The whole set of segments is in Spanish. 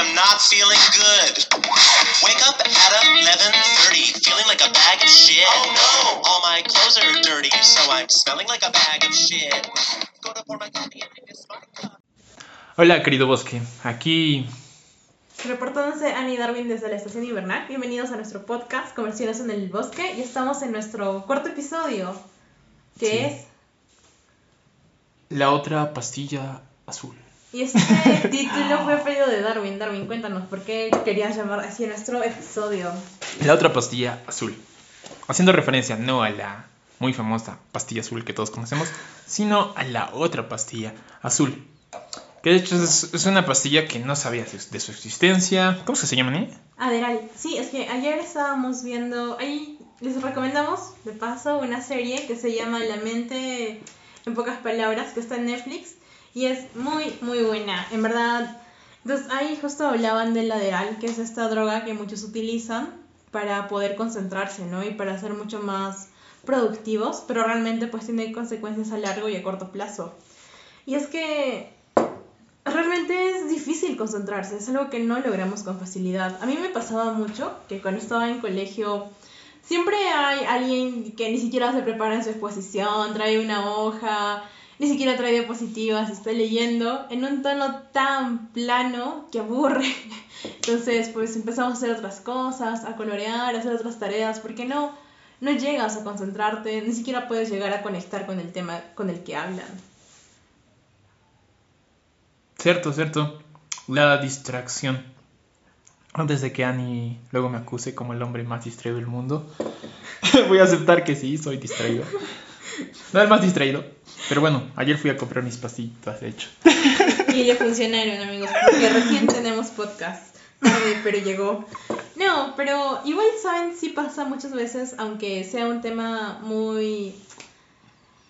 am not feeling good. Wake up at 11:30, feeling like a bag of shit. Oh no! All my clothes are dirty, so I'm smelling like a bag of shit. Go to pour my coffee and make this. Hola, querido bosque. Aquí Reportándose Annie Darwin desde la estación invernal. Bienvenidos a nuestro podcast Conversiones en el Bosque y estamos en nuestro cuarto episodio, que Sí. es... la otra pastilla azul. Y este título fue pedido de Darwin. Darwin, cuéntanos, ¿por qué querías llamar así a nuestro episodio? La otra pastilla azul. Haciendo referencia no a la muy famosa pastilla azul que todos conocemos, sino a la otra pastilla azul. Que de hecho es, es una pastilla que no sabía de, de su existencia. ¿Cómo se llama, eh? Aderal. Sí, es que ayer estábamos viendo... Ahí les recomendamos, de paso, una serie que se llama La mente en pocas palabras, que está en Netflix. Y es muy, muy buena. En verdad... Entonces ahí justo hablaban del Aderal, que es esta droga que muchos utilizan para poder concentrarse, ¿no? Y para ser mucho más productivos, pero realmente pues tiene consecuencias a largo y a corto plazo. Y es que realmente es difícil concentrarse, es algo que no logramos con facilidad. A mí me pasaba mucho que cuando estaba en colegio siempre hay alguien que ni siquiera se prepara en su exposición, trae una hoja, ni siquiera trae diapositivas, está leyendo en un tono tan plano que aburre. Entonces, pues empezamos a hacer otras cosas, a colorear, a hacer otras tareas, porque no no llegas a concentrarte, ni siquiera puedes llegar a conectar con el tema con el que hablan. Cierto, cierto. La distracción. Antes de que Annie luego me acuse como el hombre más distraído del mundo, voy a aceptar que sí, soy distraído. No el más distraído. Pero bueno, ayer fui a comprar mis pastillitas, de hecho. Y ya funcionaron, amigos, porque recién tenemos podcast. Tarde, pero llegó. No, pero igual, ¿saben? Sí pasa muchas veces, aunque sea un tema muy...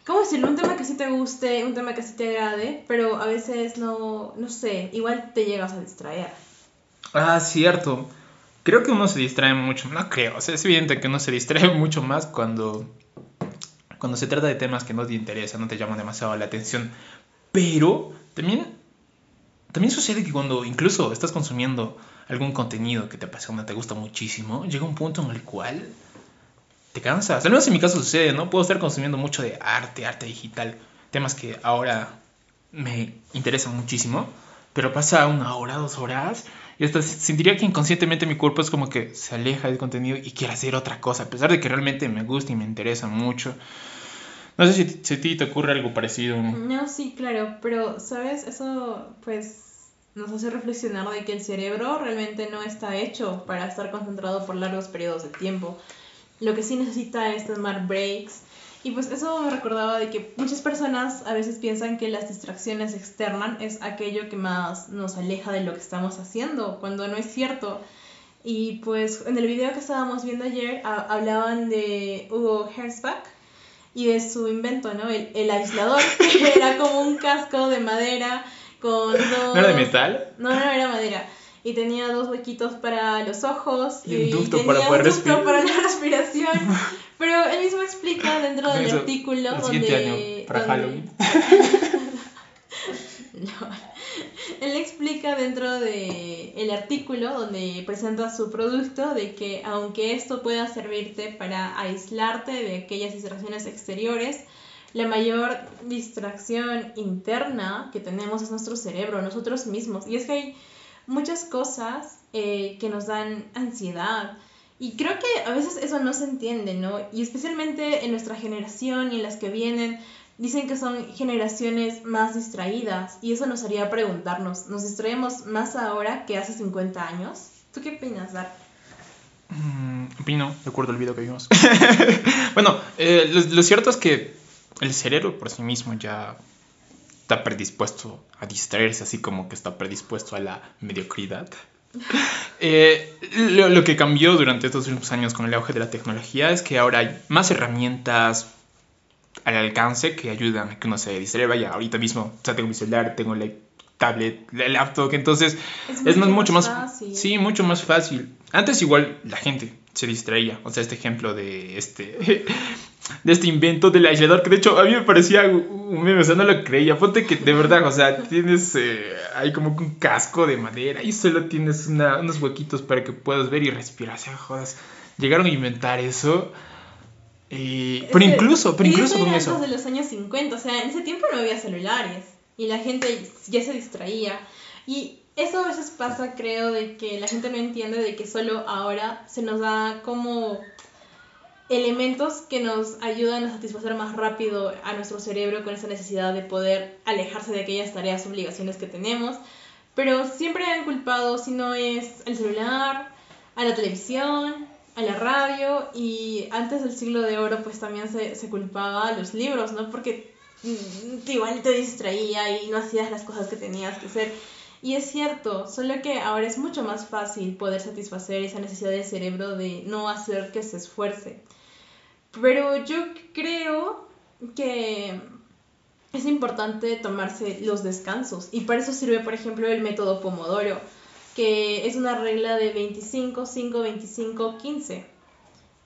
¿Cómo decirlo? Un tema que sí te guste, un tema que sí te agrade, pero a veces no, no sé, igual te llegas a distraer. Ah, cierto. Creo que uno se distrae mucho. No creo. O sea, es evidente que uno se distrae mucho más cuando, cuando se trata de temas que no te interesan, no te llaman demasiado la atención. Pero también, también sucede que cuando incluso estás consumiendo algún contenido que te apasiona, te gusta muchísimo, llega un punto en el cual te cansas. Al menos en mi caso sucede, ¿no? Puedo estar consumiendo mucho de arte, arte digital, temas que ahora me interesan muchísimo, pero pasa una hora, dos horas, y hasta sentiría que inconscientemente mi cuerpo es como que se aleja del contenido y quiere hacer otra cosa, a pesar de que realmente me gusta y me interesa mucho. No sé si, a ti te ocurre algo parecido. No, sí, claro, pero, ¿sabes? Eso, pues, nos hace reflexionar de que el cerebro realmente no está hecho para estar concentrado por largos periodos de tiempo. Lo que sí necesita es tomar breaks. Y pues eso me recordaba de que muchas personas a veces piensan que las distracciones externas es aquello que más nos aleja de lo que estamos haciendo, cuando no es cierto. Y pues en el video que estábamos viendo ayer hablaban de Hugo Herzbach y de su invento, ¿no? El, el aislador, que era como un casco de madera con dos... ¿No era de metal? No, no era madera. Y tenía dos huequitos para los ojos. Y un ducto tenía para poder un ducto respirar. para la respiración. Pero él mismo explica dentro del Eso, artículo el donde... año, para donde- Halloween. No. Él explica dentro de el artículo donde presenta su producto de que aunque esto pueda servirte para aislarte de aquellas distracciones exteriores, la mayor distracción interna que tenemos es nuestro cerebro, nosotros mismos. Y es que hay muchas cosas eh, que nos dan ansiedad. Y creo que a veces eso no se entiende, ¿no? Y especialmente en nuestra generación y en las que vienen, dicen que son generaciones más distraídas. Y eso nos haría preguntarnos, ¿nos distraemos más ahora que hace 50 años? ¿Tú qué opinas, Dar? Mm, opino, de acuerdo al video que vimos. bueno, eh, lo, lo cierto es que el cerebro por sí mismo ya está predispuesto a distraerse, así como que está predispuesto a la mediocridad. Eh, lo, lo que cambió durante estos últimos años con el auge de la tecnología es que ahora hay más herramientas al alcance que ayudan a que uno se distraiga. Vaya, ahorita mismo, o sea, tengo mi celular, tengo la tablet, la laptop, entonces es más, mucho más fácil. sí mucho más fácil antes igual la gente se distraía o sea este ejemplo de este de este invento del aislador, que de hecho a mí me parecía un meme, o sea, no lo creía. Ponte que de verdad, o sea, tienes eh, ahí como un casco de madera y solo tienes una, unos huequitos para que puedas ver y respirar. O sea, jodas, llegaron a inventar eso. Y, pero incluso, pero incluso con eso. de los años 50, o sea, en ese tiempo no había celulares y la gente ya se distraía. Y eso a veces pasa, creo, de que la gente no entiende de que solo ahora se nos da como elementos que nos ayudan a satisfacer más rápido a nuestro cerebro con esa necesidad de poder alejarse de aquellas tareas, obligaciones que tenemos. Pero siempre han culpado, si no es al celular, a la televisión, a la radio y antes del siglo de oro pues también se, se culpaba a los libros, ¿no? Porque mm, igual te distraía y no hacías las cosas que tenías que hacer. Y es cierto, solo que ahora es mucho más fácil poder satisfacer esa necesidad del cerebro de no hacer que se esfuerce. Pero yo creo que es importante tomarse los descansos y para eso sirve, por ejemplo, el método Pomodoro, que es una regla de 25, 5, 25, 15.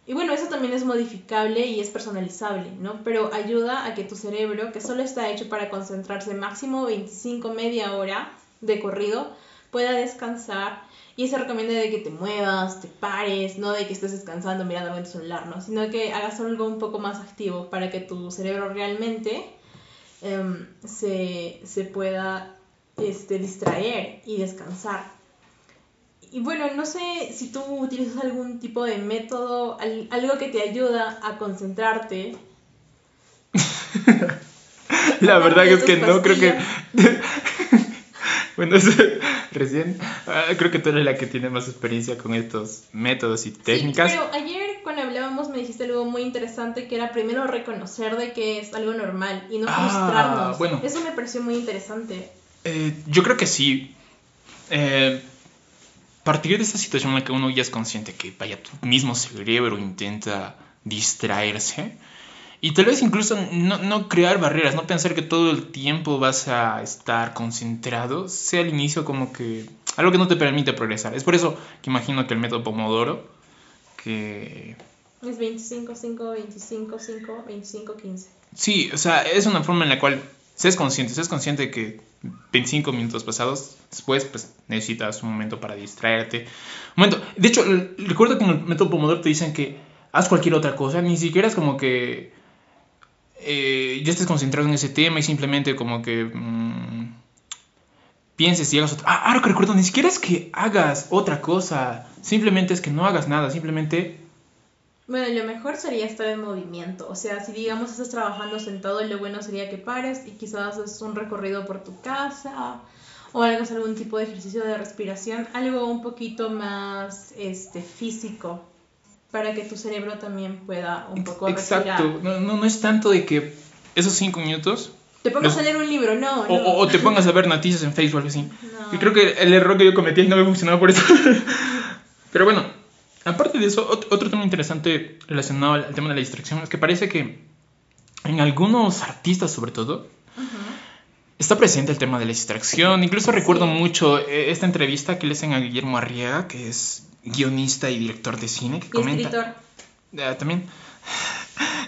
Y bueno, eso también es modificable y es personalizable, ¿no? Pero ayuda a que tu cerebro, que solo está hecho para concentrarse máximo 25, media hora de corrido, pueda descansar. Y se recomienda de que te muevas, te pares, no de que estés descansando mirando tu celular, ¿no? Sino que hagas algo un poco más activo para que tu cerebro realmente em, se, se pueda este, distraer y descansar. Y bueno, no sé si tú utilizas algún tipo de método, al- algo que te ayuda a concentrarte. La verdad es que no, creo que... bueno, recién, ah, creo que tú eres la que tiene más experiencia con estos métodos y técnicas. Sí, pero ayer cuando hablábamos me dijiste algo muy interesante que era primero reconocer de que es algo normal y no Ah, frustrarnos. bueno. Eso me pareció muy interesante. Eh, yo creo que sí. Eh, partir de esa situación en la que uno ya es consciente que, vaya, tu mismo cerebro intenta distraerse. Y tal vez incluso no, no crear barreras, no pensar que todo el tiempo vas a estar concentrado, sea al inicio como que algo que no te permite progresar. Es por eso que imagino que el método Pomodoro, que Es 25, 5, 25, 5, 25, 15. Sí, o sea, es una forma en la cual seas consciente, seas consciente de que 25 minutos pasados después, pues necesitas un momento para distraerte. Un momento, de hecho, recuerdo que en el método Pomodoro te dicen que haz cualquier otra cosa, ni siquiera es como que eh, ya estés concentrado en ese tema y simplemente como que mm, pienses y hagas otra. Ah, ahora que recuerdo, ni siquiera es que hagas otra cosa, simplemente es que no hagas nada, simplemente Bueno, lo mejor sería estar en movimiento. O sea, si digamos estás trabajando sentado, lo bueno sería que pares y quizás haces un recorrido por tu casa o hagas algún tipo de ejercicio de respiración, algo un poquito más este, físico para que tu cerebro también pueda un poco Exacto, respirar. no, no, no es tanto de que esos 5 minutos Te pongas Los- a leer un libro, no, o, no. o- te pongas a ver noticias en Facebook o algo así. No. Creo que el error que yo cometí no me funcionaba por eso. Pero bueno, aparte de eso, ot- otro tema interesante relacionado al, tema de la distracción es que parece que en algunos artistas sobre todo está presente el tema de la distracción. Incluso recuerdo Sí. mucho eh, esta entrevista que le hacen a Guillermo Arriaga, que es guionista y director de cine, que Y comenta... escritor. Ah, también.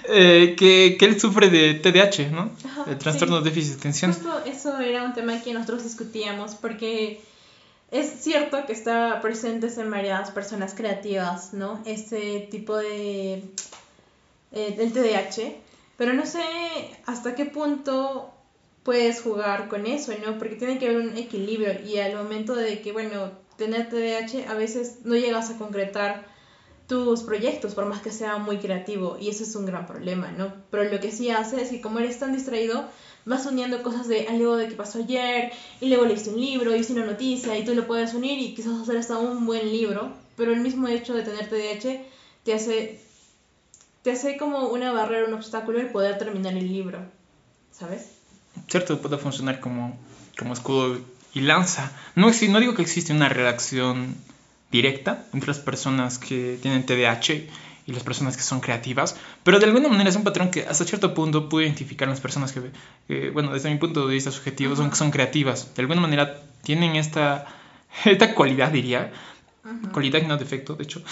Eh, que, que él sufre de TDAH, ¿no? Ajá, el trastorno sí. de déficit de atención. Justo eso era un tema que nosotros discutíamos porque es cierto que está presentes en varias personas creativas, ¿no? Este tipo de... eh, el TDAH, pero no sé hasta qué punto puedes jugar con eso, ¿no? Porque tiene que haber un equilibrio y al momento de que, bueno, tener TDAH a veces no llegas a concretar tus proyectos, por más que sea muy creativo, y eso es un gran problema, ¿no? Pero lo que sí hace es que como eres tan distraído, vas uniendo cosas de algo de que pasó ayer, y luego leíste un libro, y viste una noticia, y tú lo puedes unir y quizás hacer hasta un buen libro, pero el mismo hecho de tener TDAH te hace, te hace como una barrera, un obstáculo el poder terminar el libro, ¿sabes? Cierto, puede funcionar como, como escudo y lanza. No, no digo que existe una relación directa entre las personas que tienen TDAH y las personas que son creativas, pero de alguna manera es un patrón que hasta cierto punto puedo identificar en las personas que, que, bueno, desde mi punto de vista subjetivo, son, son creativas. De alguna manera tienen esta, esta cualidad, diría, cualidad y no defecto, de hecho,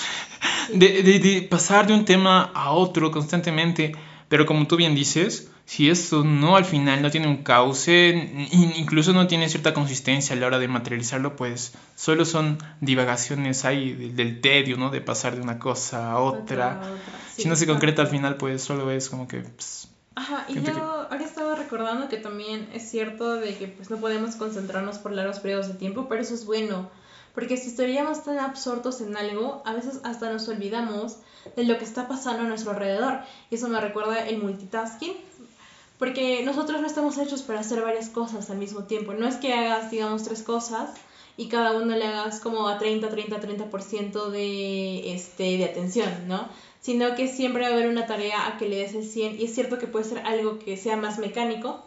de, de- de pasar de un tema a otro constantemente. Pero como tú bien dices, si esto no al final no tiene un cauce, incluso no tiene cierta consistencia a la hora de materializarlo, pues solo son divagaciones ahí del, tedio, ¿no? De pasar de una cosa a otra. si no se concreta al final, pues solo es como que... Pues, Ajá, y yo ahora estaba recordando que también es cierto de que pues no podemos concentrarnos por largos periodos de tiempo, pero eso es bueno, porque si estaríamos tan absortos en algo, a veces hasta nos olvidamos de lo que está pasando a nuestro alrededor. Y eso me recuerda el multitasking, porque nosotros no estamos hechos para hacer varias cosas al mismo tiempo. No es que hagas, digamos, tres cosas y cada uno le hagas como a 30, 30, 30% de, este, de atención, ¿no? Sino que siempre va a haber una tarea a que le des el 100 y es cierto que puede ser algo que sea más mecánico,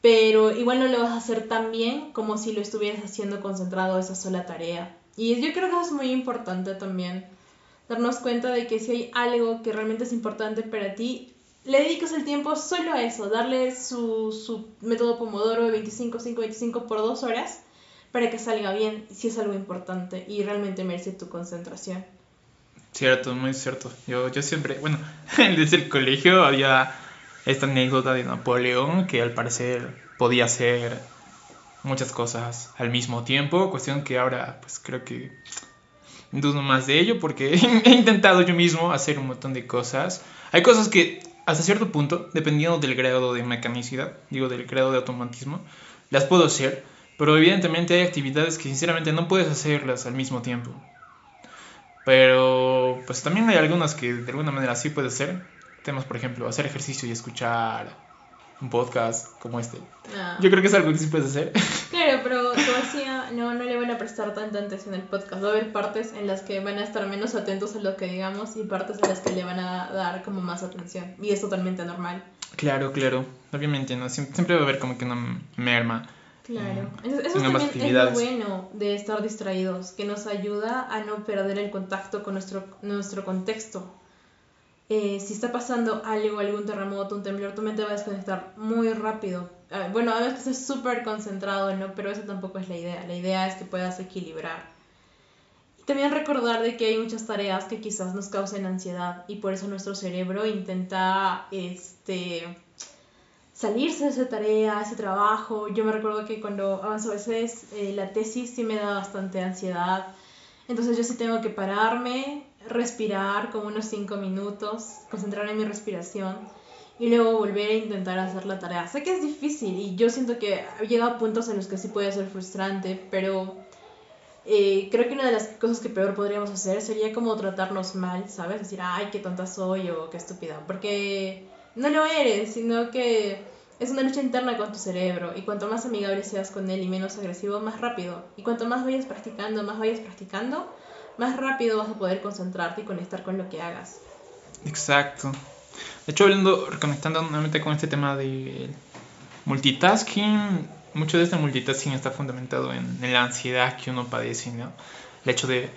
pero igual no lo vas a hacer tan bien como si lo estuvieras haciendo concentrado a esa sola tarea. Y yo creo que eso es muy importante también, darnos cuenta de que si hay algo que realmente es importante para ti, le dedicas el tiempo solo a eso, darle su, su método Pomodoro de 25, 5, 25 por dos horas para que salga bien, si es algo importante y realmente merece tu concentración. Cierto, muy cierto. Yo, yo siempre, bueno, desde el colegio había esta anécdota de Napoleón, que al parecer podía hacer muchas cosas al mismo tiempo, cuestión que ahora pues creo que dudo más de ello porque he intentado yo mismo hacer un montón de cosas. Hay cosas que hasta cierto punto, dependiendo del grado de mecanicidad, digo del grado de automatismo, las puedo hacer, pero evidentemente hay actividades que sinceramente no puedes hacerlas al mismo tiempo. Pero pues también hay algunas que de alguna manera sí puedes hacer, temas, por ejemplo, hacer ejercicio y escuchar un podcast como este. Ah. Yo creo que es algo que sí puedes hacer. Claro, pero como decía, no, no le van a prestar tanta atención al podcast. Va a haber partes en las que van a estar menos atentos a lo que digamos y partes en las que le van a dar como más atención. Y es totalmente normal. Claro, claro. Obviamente, ¿no? Siempre, va a haber como que una merma. Claro. Eso, eso también es lo bueno de estar distraídos, que nos ayuda a no perder el contacto con nuestro, nuestro contexto. Eh, si está pasando algo, algún terremoto, un temblor, tu mente va a desconectar muy rápido. Ah, bueno, a veces estés súper concentrado, ¿no? Pero eso tampoco es la idea. La idea es que puedas equilibrar. Y también recordar de que hay muchas tareas que quizás nos causen ansiedad y por eso nuestro cerebro intenta este, salirse de esa tarea, ese trabajo. Yo me recuerdo que cuando avanzo a veces eh, la tesis sí me da bastante ansiedad. Entonces yo sí tengo que pararme, respirar como unos 5 minutos, concentrar en mi respiración y luego volver a intentar hacer la tarea. Sé que es difícil y yo siento que he llegado a puntos en los que sí puede ser frustrante, pero eh, creo que una de las cosas que peor podríamos hacer sería como tratarnos mal, ¿sabes? Decir, ay, qué tonta soy o qué estúpida, porque no lo eres, sino que es una lucha interna con tu cerebro y cuanto más amigable seas con él y menos agresivo, más rápido. Y cuanto más vayas practicando, más vayas practicando, más rápido vas a poder concentrarte y conectar con lo que hagas. Exacto. De hecho, hablando, reconectando nuevamente con este tema de multitasking, mucho de este multitasking está fundamentado en, la ansiedad que uno padece, ¿no? El hecho de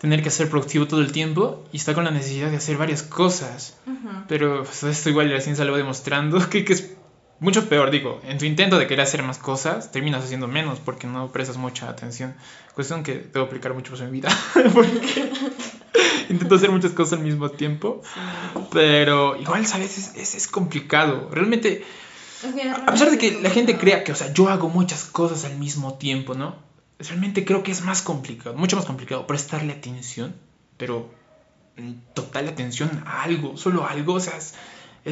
tener que ser productivo todo el tiempo y está con la necesidad de hacer varias cosas. Pero pues, esto igual la ciencia lo va demostrando que, que es mucho peor, digo, en tu intento de querer hacer más cosas, terminas haciendo menos porque no prestas mucha atención. Cuestión que debo aplicar mucho en mi vida, porque intento hacer muchas cosas al mismo tiempo, pero igual, ¿sabes? Es, es, complicado. Realmente, a pesar de que la gente crea que, o sea, yo hago muchas cosas al mismo tiempo, ¿no? Realmente creo que es más complicado, mucho más complicado prestarle atención, pero total atención a algo, solo a algo, o sea, es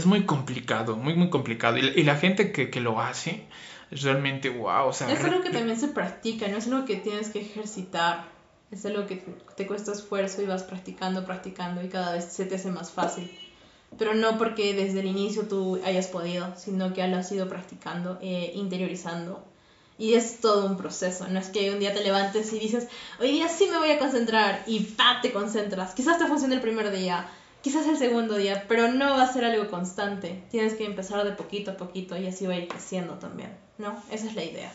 muy complicado, muy, muy complicado. Y, la gente que, que, lo hace es realmente wow. O sea, es algo que también se practica, no es algo que tienes que ejercitar. Es algo que te cuesta esfuerzo y vas practicando, practicando y cada vez se te hace más fácil. Pero no porque desde el inicio tú hayas podido, sino que lo has ido practicando, eh, interiorizando. Y es todo un proceso, no es que un día te levantes y dices, hoy día sí me voy a concentrar y pa, te concentras. Quizás te funcione el primer día, quizás el segundo día, pero no va a ser algo constante. Tienes que empezar de poquito a poquito y así va a ir creciendo también, ¿no? Esa es la idea.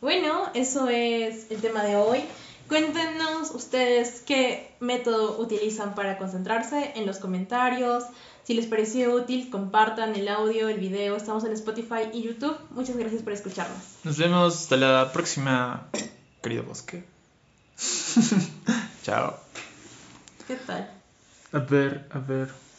Bueno, eso es el tema de hoy. Cuéntenos ustedes qué método utilizan para concentrarse en los comentarios. Si les pareció útil, compartan el audio, el video. Estamos en Spotify y YouTube. Muchas gracias por escucharnos. Nos vemos hasta la próxima, querido bosque. Chao. ¿Qué tal? A ver, a ver.